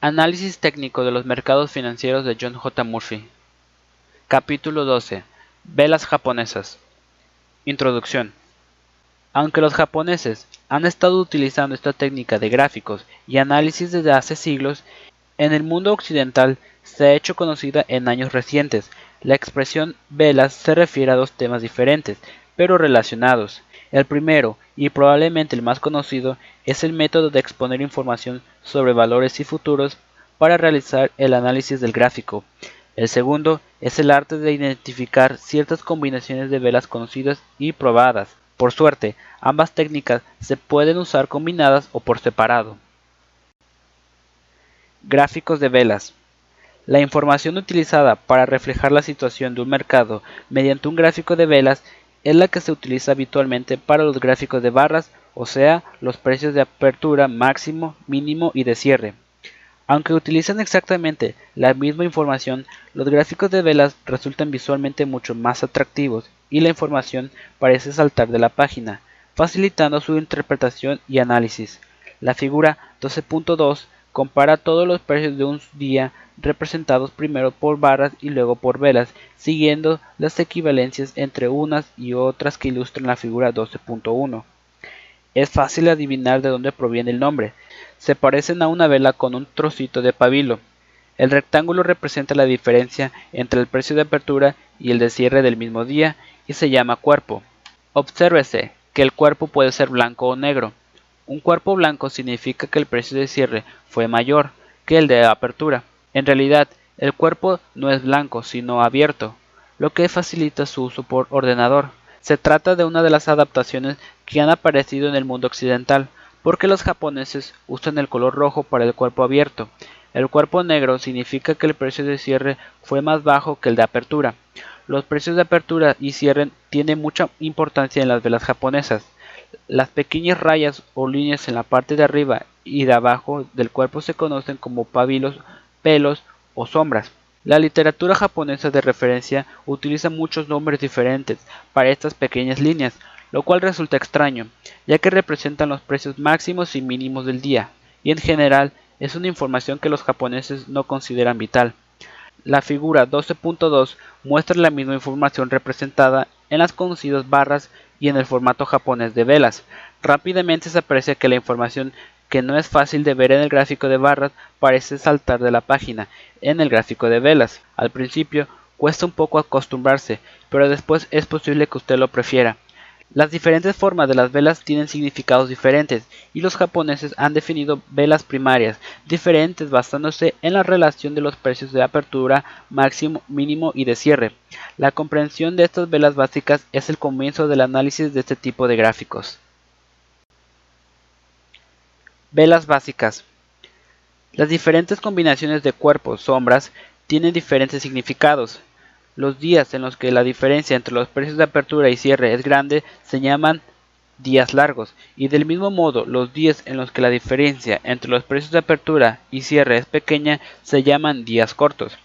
Análisis técnico de los mercados financieros de John J. Murphy. Capítulo 12. Velas japonesas. Introducción. Aunque los japoneses han estado utilizando esta técnica de gráficos y análisis desde hace siglos, en el mundo occidental se ha hecho conocida en años recientes. La expresión velas se refiere a dos temas diferentes, pero relacionados. El primero, y probablemente el más conocido, es el método de exponer información sobre valores y futuros para realizar el análisis del gráfico. El segundo es el arte de identificar ciertas combinaciones de velas conocidas y probadas. Por suerte, ambas técnicas se pueden usar combinadas o por separado. Gráficos de velas. La información utilizada para reflejar la situación de un mercado mediante un gráfico de velas es la que se utiliza habitualmente para los gráficos de barras, o sea, los precios de apertura máximo, mínimo y de cierre. Aunque utilizan exactamente la misma información, los gráficos de velas resultan visualmente mucho más atractivos y la información parece saltar de la página, facilitando su interpretación y análisis. La figura 12.2 compara todos los precios de un día representados primero por barras y luego por velas, siguiendo las equivalencias entre unas y otras que ilustran la figura 12.1. Es fácil adivinar de dónde proviene el nombre. Se parecen a una vela con un trocito de pabilo. El rectángulo representa la diferencia entre el precio de apertura y el de cierre del mismo día y se llama cuerpo. Obsérvese que el cuerpo puede ser blanco o negro. Un cuerpo blanco significa que el precio de cierre fue mayor que el de apertura. En realidad, el cuerpo no es blanco, sino abierto, lo que facilita su uso por ordenador. Se trata de una de las adaptaciones que han aparecido en el mundo occidental, porque los japoneses usan el color rojo para el cuerpo abierto. El cuerpo negro significa que el precio de cierre fue más bajo que el de apertura. Los precios de apertura y cierre tienen mucha importancia en las velas japonesas. Las pequeñas rayas o líneas en la parte de arriba y de abajo del cuerpo se conocen como pabilos pelos o sombras. La literatura japonesa de referencia utiliza muchos nombres diferentes para estas pequeñas líneas, lo cual resulta extraño, ya que representan los precios máximos y mínimos del día, y en general es una información que los japoneses no consideran vital. La figura 12.2 muestra la misma información representada en las conocidas barras y en el formato japonés de velas. Rápidamente se aprecia que la información que no es fácil de ver en el gráfico de barras parece saltar de la página en el gráfico de velas. Al principio cuesta un poco acostumbrarse, pero después es posible que usted lo prefiera. Las diferentes formas de las velas tienen significados diferentes y los japoneses han definido velas primarias diferentes basándose en la relación de los precios de apertura, máximo, mínimo y de cierre. La comprensión de estas velas básicas es el comienzo del análisis de este tipo de gráficos. Velas básicas. Las diferentes combinaciones de cuerpos, sombras, tienen diferentes significados. Los días en los que la diferencia entre los precios de apertura y cierre es grande se llaman días largos y del mismo modo los días en los que la diferencia entre los precios de apertura y cierre es pequeña se llaman días cortos.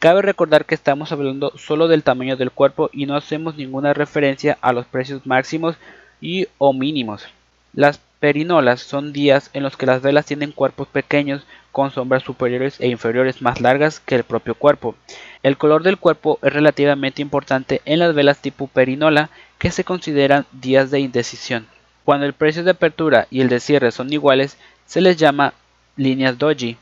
Cabe recordar que estamos hablando solo del tamaño del cuerpo y no hacemos ninguna referencia a los precios máximos y o mínimos. Las perinolas son días en los que las velas tienen cuerpos pequeños con sombras superiores e inferiores más largas que el propio cuerpo. El color del cuerpo es relativamente importante en las velas tipo perinola que se consideran días de indecisión. Cuando el precio de apertura y el de cierre son iguales, se les llama líneas doji.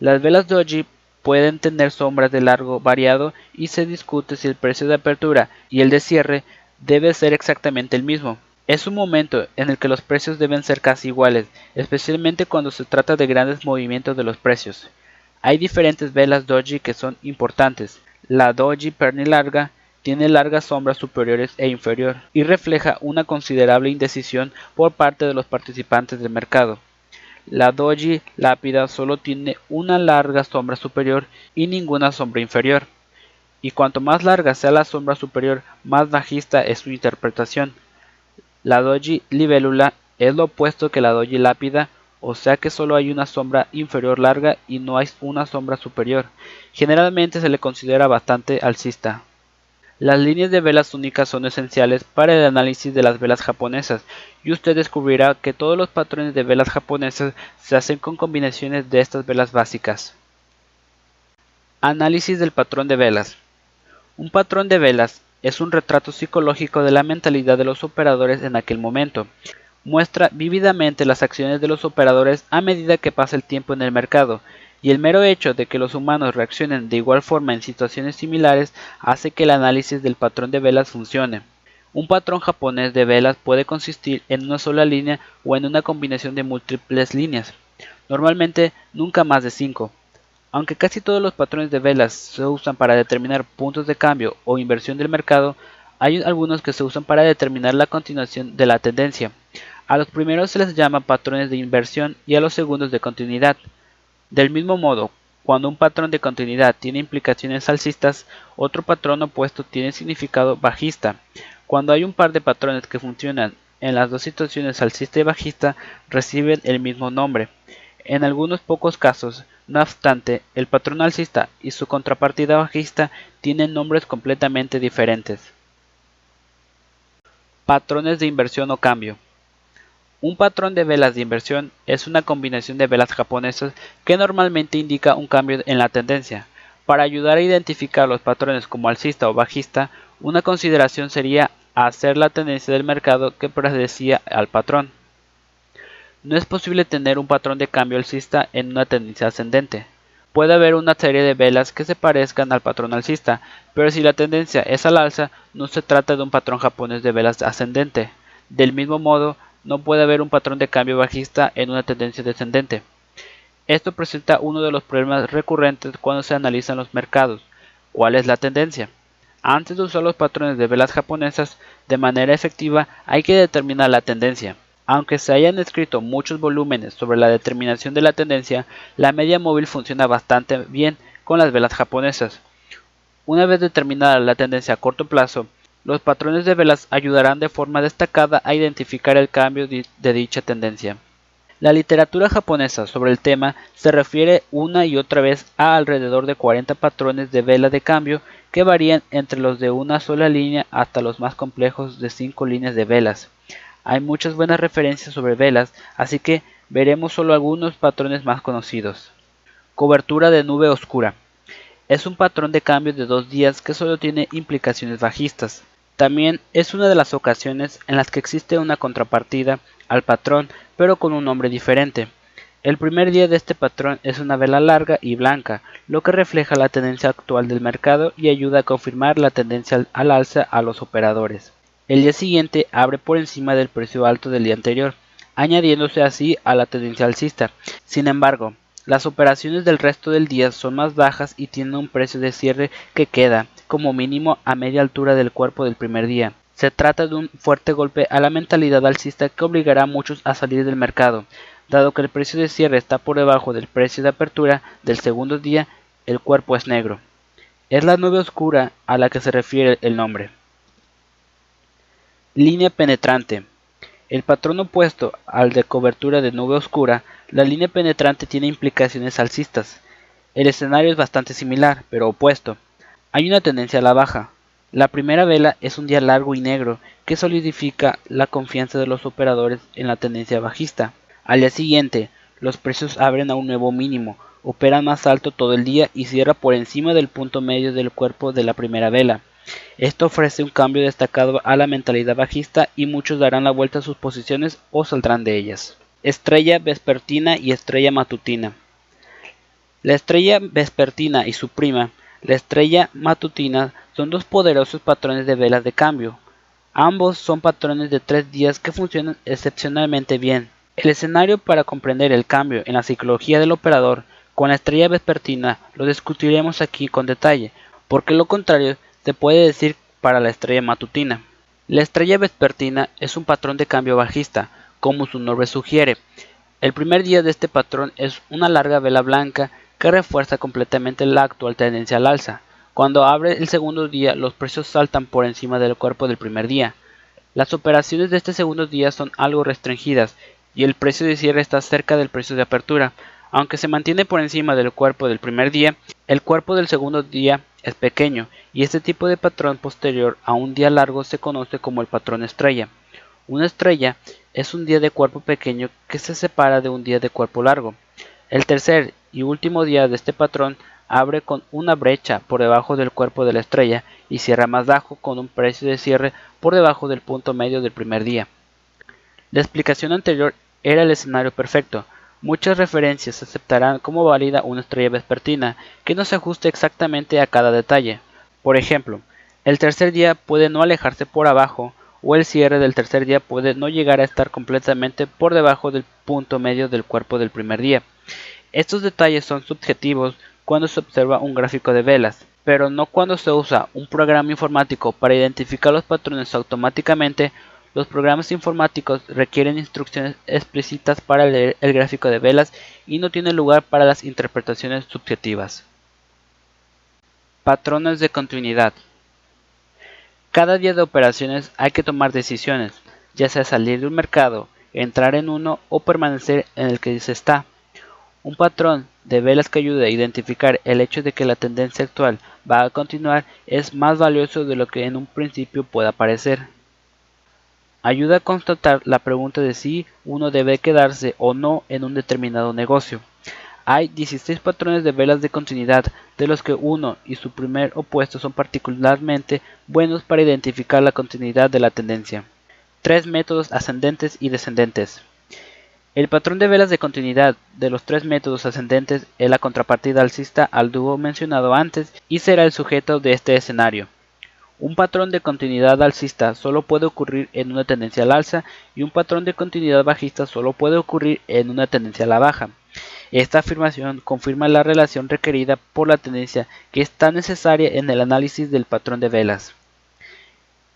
Las velas doji pueden tener sombras de largo variado y se discute si el precio de apertura y el de cierre debe ser exactamente el mismo. Es un momento en el que los precios deben ser casi iguales, especialmente cuando se trata de grandes movimientos de los precios. Hay diferentes velas doji que son importantes. La doji pernilarga tiene largas sombras superiores e inferior y refleja una considerable indecisión por parte de los participantes del mercado. La doji lápida solo tiene una larga sombra superior y ninguna sombra inferior. Y cuanto más larga sea la sombra superior, más bajista es su interpretación. La doji libélula es lo opuesto que la doji lápida, o sea que solo hay una sombra inferior larga y no hay una sombra superior. Generalmente se le considera bastante alcista. Las líneas de velas únicas son esenciales para el análisis de las velas japonesas y usted descubrirá que todos los patrones de velas japonesas se hacen con combinaciones de estas velas básicas. Análisis del patrón de velas. Un patrón de velas es un retrato psicológico de la mentalidad de los operadores en aquel momento. Muestra vívidamente las acciones de los operadores a medida que pasa el tiempo en el mercado y el mero hecho de que los humanos reaccionen de igual forma en situaciones similares hace que el análisis del patrón de velas funcione. Un patrón japonés de velas puede consistir en una sola línea o en una combinación de múltiples líneas, normalmente nunca más de 5. Aunque casi todos los patrones de velas se usan para determinar puntos de cambio o inversión del mercado, hay algunos que se usan para determinar la continuación de la tendencia. A los primeros se les llama patrones de inversión y a los segundos de continuidad. Del mismo modo, cuando un patrón de continuidad tiene implicaciones alcistas, otro patrón opuesto tiene significado bajista. Cuando hay un par de patrones que funcionan en las dos situaciones alcista y bajista, reciben el mismo nombre. En algunos pocos casos, no obstante, el patrón alcista y su contrapartida bajista tienen nombres completamente diferentes. Patrones de inversión o cambio. Un patrón de velas de inversión es una combinación de velas japonesas que normalmente indica un cambio en la tendencia. Para ayudar a identificar los patrones como alcista o bajista, una consideración sería hacer la tendencia del mercado que predecía al patrón. No es posible tener un patrón de cambio alcista en una tendencia ascendente. Puede haber una serie de velas que se parezcan al patrón alcista, pero si la tendencia es al alza, no se trata de un patrón japonés de velas ascendente. Del mismo modo, no puede haber un patrón de cambio bajista en una tendencia descendente. Esto presenta uno de los problemas recurrentes cuando se analizan los mercados. ¿Cuál es la tendencia? Antes de usar los patrones de velas japonesas de manera efectiva hay que determinar la tendencia. Aunque se hayan escrito muchos volúmenes sobre la determinación de la tendencia, la media móvil funciona bastante bien con las velas japonesas. Una vez determinada la tendencia a corto plazo, los patrones de velas ayudarán de forma destacada a identificar el cambio de dicha tendencia. La literatura japonesa sobre el tema se refiere una y otra vez a alrededor de 40 patrones de vela de cambio que varían entre los de una sola línea hasta los más complejos de 5 líneas de velas. Hay muchas buenas referencias sobre velas, así que veremos solo algunos patrones más conocidos. Cobertura de nube oscura. Es un patrón de cambio de dos días que solo tiene implicaciones bajistas. También es una de las ocasiones en las que existe una contrapartida al patrón, pero con un nombre diferente. El primer día de este patrón es una vela larga y blanca, lo que refleja la tendencia actual del mercado y ayuda a confirmar la tendencia al alza a los operadores. El día siguiente abre por encima del precio alto del día anterior, añadiéndose así a la tendencia alcista. Sin embargo, las operaciones del resto del día son más bajas y tienen un precio de cierre que queda como mínimo a media altura del cuerpo del primer día. Se trata de un fuerte golpe a la mentalidad alcista que obligará a muchos a salir del mercado. Dado que el precio de cierre está por debajo del precio de apertura del segundo día, el cuerpo es negro. Es la nube oscura a la que se refiere el nombre. Línea penetrante. El patrón opuesto al de cobertura de nube oscura, la línea penetrante tiene implicaciones alcistas. El escenario es bastante similar, pero opuesto. Hay una tendencia a la baja. La primera vela es un día largo y negro que solidifica la confianza de los operadores en la tendencia bajista. Al día siguiente, los precios abren a un nuevo mínimo, operan más alto todo el día y cierra por encima del punto medio del cuerpo de la primera vela. Esto ofrece un cambio destacado a la mentalidad bajista y muchos darán la vuelta a sus posiciones o saldrán de ellas. Estrella vespertina y estrella matutina. La estrella vespertina y su prima la estrella matutina son dos poderosos patrones de velas de cambio. Ambos son patrones de tres días que funcionan excepcionalmente bien. El escenario para comprender el cambio en la psicología del operador con la estrella vespertina lo discutiremos aquí con detalle, porque lo contrario se puede decir para la estrella matutina. La estrella vespertina es un patrón de cambio bajista, como su nombre sugiere. El primer día de este patrón es una larga vela blanca que refuerza completamente la actual tendencia al alza. Cuando abre el segundo día, los precios saltan por encima del cuerpo del primer día. Las operaciones de este segundo día son algo restringidas y el precio de cierre está cerca del precio de apertura. Aunque se mantiene por encima del cuerpo del primer día, el cuerpo del segundo día es pequeño y este tipo de patrón posterior a un día largo se conoce como el patrón estrella. Una estrella es un día de cuerpo pequeño que se separa de un día de cuerpo largo. El tercer y último día de este patrón abre con una brecha por debajo del cuerpo de la estrella y cierra más bajo con un precio de cierre por debajo del punto medio del primer día. La explicación anterior era el escenario perfecto, Muchas referencias aceptarán como válida una estrella vespertina que no se ajuste exactamente a cada detalle. Por ejemplo, el tercer día puede no alejarse por abajo o el cierre del tercer día puede no llegar a estar completamente por debajo del punto medio del cuerpo del primer día. Estos detalles son subjetivos cuando se observa un gráfico de velas, pero no cuando se usa un programa informático para identificar los patrones automáticamente los programas informáticos requieren instrucciones explícitas para leer el gráfico de velas y no tienen lugar para las interpretaciones subjetivas. Patrones de continuidad. Cada día de operaciones hay que tomar decisiones, ya sea salir de un mercado, entrar en uno o permanecer en el que se está. Un patrón de velas que ayude a identificar el hecho de que la tendencia actual va a continuar es más valioso de lo que en un principio pueda parecer ayuda a constatar la pregunta de si uno debe quedarse o no en un determinado negocio. Hay 16 patrones de velas de continuidad, de los que uno y su primer opuesto son particularmente buenos para identificar la continuidad de la tendencia. Tres métodos ascendentes y descendentes. El patrón de velas de continuidad de los tres métodos ascendentes es la contrapartida alcista al dúo mencionado antes y será el sujeto de este escenario. Un patrón de continuidad alcista solo puede ocurrir en una tendencia al alza y un patrón de continuidad bajista solo puede ocurrir en una tendencia a la baja. Esta afirmación confirma la relación requerida por la tendencia que es tan necesaria en el análisis del patrón de velas.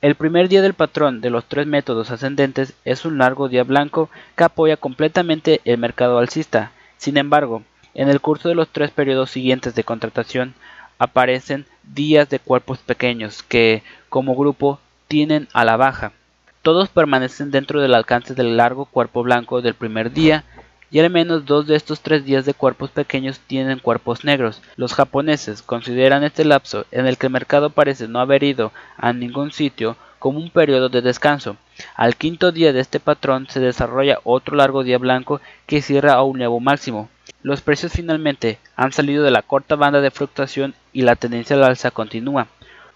El primer día del patrón de los tres métodos ascendentes es un largo día blanco que apoya completamente el mercado alcista. Sin embargo, en el curso de los tres periodos siguientes de contratación, aparecen días de cuerpos pequeños que, como grupo, tienen a la baja. Todos permanecen dentro del alcance del largo cuerpo blanco del primer día y al menos dos de estos tres días de cuerpos pequeños tienen cuerpos negros. Los japoneses consideran este lapso en el que el mercado parece no haber ido a ningún sitio como un periodo de descanso. Al quinto día de este patrón se desarrolla otro largo día blanco que cierra a un nuevo máximo. Los precios finalmente han salido de la corta banda de fluctuación y la tendencia al alza continúa.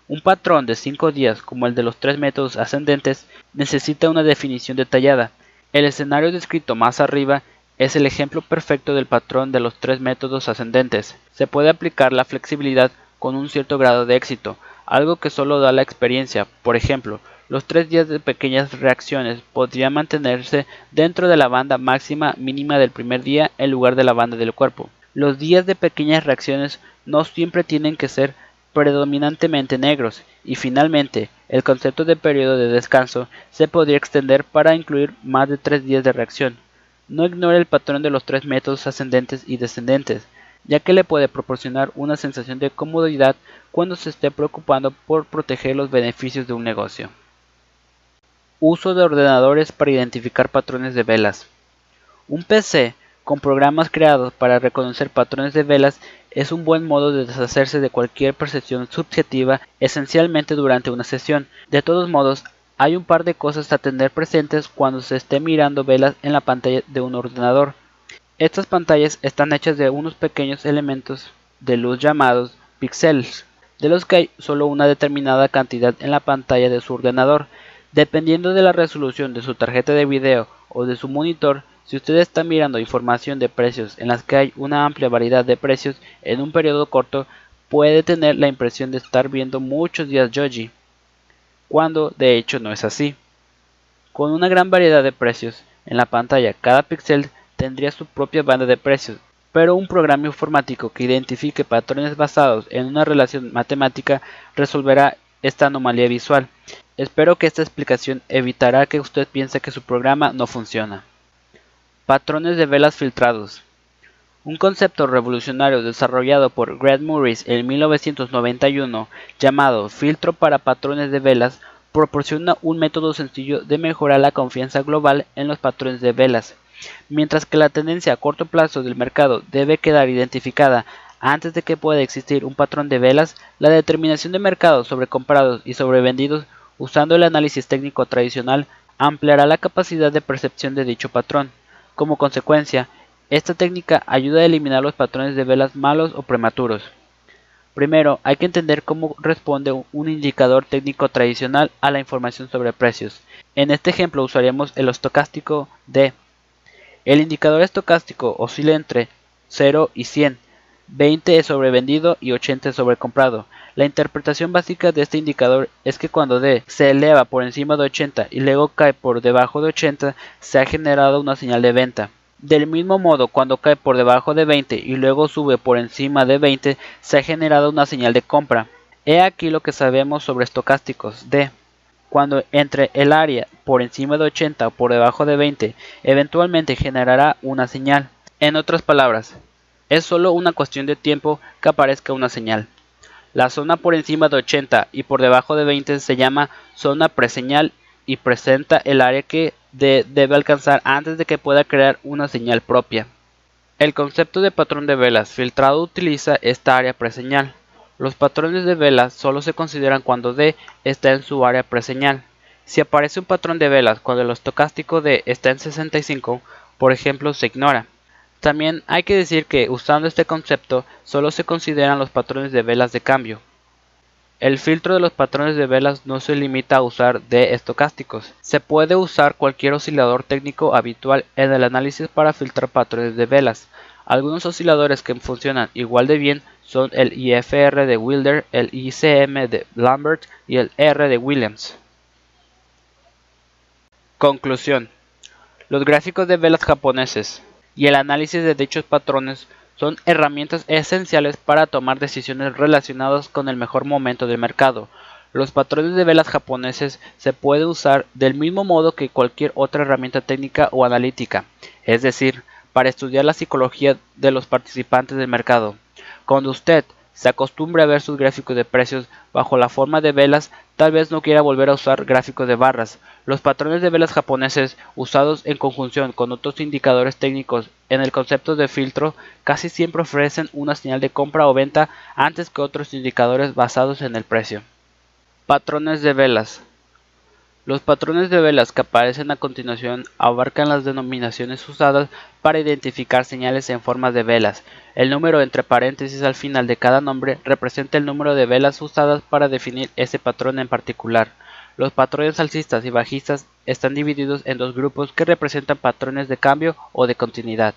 Un patrón de 5 días como el de los tres métodos ascendentes necesita una definición detallada. El escenario descrito más arriba es el ejemplo perfecto del patrón de los tres métodos ascendentes. Se puede aplicar la flexibilidad con un cierto grado de éxito, algo que solo da la experiencia. Por ejemplo, los tres días de pequeñas reacciones podrían mantenerse dentro de la banda máxima mínima del primer día en lugar de la banda del cuerpo. Los días de pequeñas reacciones no siempre tienen que ser predominantemente negros y finalmente el concepto de periodo de descanso se podría extender para incluir más de tres días de reacción. No ignore el patrón de los tres métodos ascendentes y descendentes, ya que le puede proporcionar una sensación de comodidad cuando se esté preocupando por proteger los beneficios de un negocio. Uso de ordenadores para identificar patrones de velas. Un PC con programas creados para reconocer patrones de velas es un buen modo de deshacerse de cualquier percepción subjetiva esencialmente durante una sesión. De todos modos, hay un par de cosas a tener presentes cuando se esté mirando velas en la pantalla de un ordenador. Estas pantallas están hechas de unos pequeños elementos de luz llamados píxeles, de los que hay solo una determinada cantidad en la pantalla de su ordenador. Dependiendo de la resolución de su tarjeta de video o de su monitor, si usted está mirando información de precios en las que hay una amplia variedad de precios en un periodo corto, puede tener la impresión de estar viendo muchos días Joji, cuando de hecho no es así. Con una gran variedad de precios en la pantalla, cada píxel tendría su propia banda de precios, pero un programa informático que identifique patrones basados en una relación matemática resolverá esta anomalía visual. Espero que esta explicación evitará que usted piense que su programa no funciona. Patrones de velas filtrados. Un concepto revolucionario desarrollado por Greg Morris en 1991 llamado filtro para patrones de velas proporciona un método sencillo de mejorar la confianza global en los patrones de velas. Mientras que la tendencia a corto plazo del mercado debe quedar identificada antes de que pueda existir un patrón de velas, la determinación de mercados sobre comprados y sobrevendidos usando el análisis técnico tradicional ampliará la capacidad de percepción de dicho patrón. Como consecuencia, esta técnica ayuda a eliminar los patrones de velas malos o prematuros. Primero, hay que entender cómo responde un indicador técnico tradicional a la información sobre precios. En este ejemplo usaríamos el estocástico D. El indicador estocástico oscila entre 0 y 100, 20 es sobrevendido y 80 es sobrecomprado. La interpretación básica de este indicador es que cuando D se eleva por encima de 80 y luego cae por debajo de 80, se ha generado una señal de venta. Del mismo modo, cuando cae por debajo de 20 y luego sube por encima de 20, se ha generado una señal de compra. He aquí lo que sabemos sobre estocásticos D. Cuando entre el área por encima de 80 o por debajo de 20, eventualmente generará una señal. En otras palabras, es solo una cuestión de tiempo que aparezca una señal. La zona por encima de 80 y por debajo de 20 se llama zona preseñal y presenta el área que debe alcanzar antes de que pueda crear una señal propia. El concepto de patrón de velas filtrado utiliza esta área preseñal. Los patrones de velas solo se consideran cuando D está en su área preseñal. Si aparece un patrón de velas cuando el estocástico D está en 65, por ejemplo, se ignora. También hay que decir que usando este concepto solo se consideran los patrones de velas de cambio. El filtro de los patrones de velas no se limita a usar de estocásticos. Se puede usar cualquier oscilador técnico habitual en el análisis para filtrar patrones de velas. Algunos osciladores que funcionan igual de bien son el IFR de Wilder, el ICM de Lambert y el R de Williams. Conclusión. Los gráficos de velas japoneses y el análisis de dichos patrones son herramientas esenciales para tomar decisiones relacionadas con el mejor momento del mercado. Los patrones de velas japoneses se pueden usar del mismo modo que cualquier otra herramienta técnica o analítica, es decir, para estudiar la psicología de los participantes del mercado. Cuando usted se acostumbre a ver sus gráficos de precios bajo la forma de velas, tal vez no quiera volver a usar gráficos de barras. Los patrones de velas japoneses usados en conjunción con otros indicadores técnicos en el concepto de filtro casi siempre ofrecen una señal de compra o venta antes que otros indicadores basados en el precio. Patrones de velas los patrones de velas que aparecen a continuación abarcan las denominaciones usadas para identificar señales en forma de velas. El número entre paréntesis al final de cada nombre representa el número de velas usadas para definir ese patrón en particular. Los patrones alcistas y bajistas están divididos en dos grupos que representan patrones de cambio o de continuidad.